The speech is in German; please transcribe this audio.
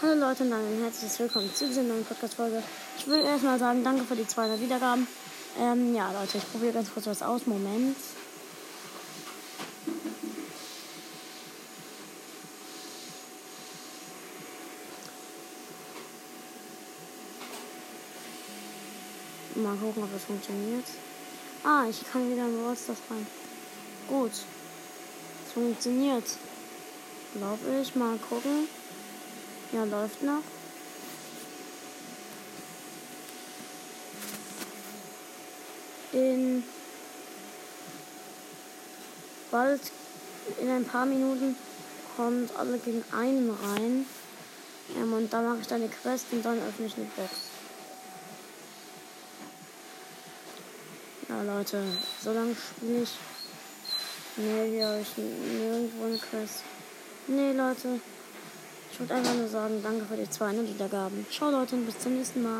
Hallo Leute und ein herzliches Willkommen zu dieser neuen Podcast-Folge. Ich will erstmal sagen, danke für die 200 Wiedergaben. Ähm, ja, Leute, ich probiere ganz kurz was aus. Moment. Mal gucken, ob das funktioniert. Ah, ich kann wieder in das rein. Gut. Es funktioniert. Glaube ich. Mal gucken. Ja, läuft noch. In bald, in ein paar Minuten kommt alle gegen einen rein. Ähm, und dann mache ich dann eine Quest und dann öffne ich eine Box. Ja, Leute, so lange spiele ich. Nee, hier habe ich nirgendwo eine Quest. Nee, Leute. Ich wollte einfach nur sagen, danke für die 200 Wiedergaben. Ciao, Leute, bis zum nächsten Mal.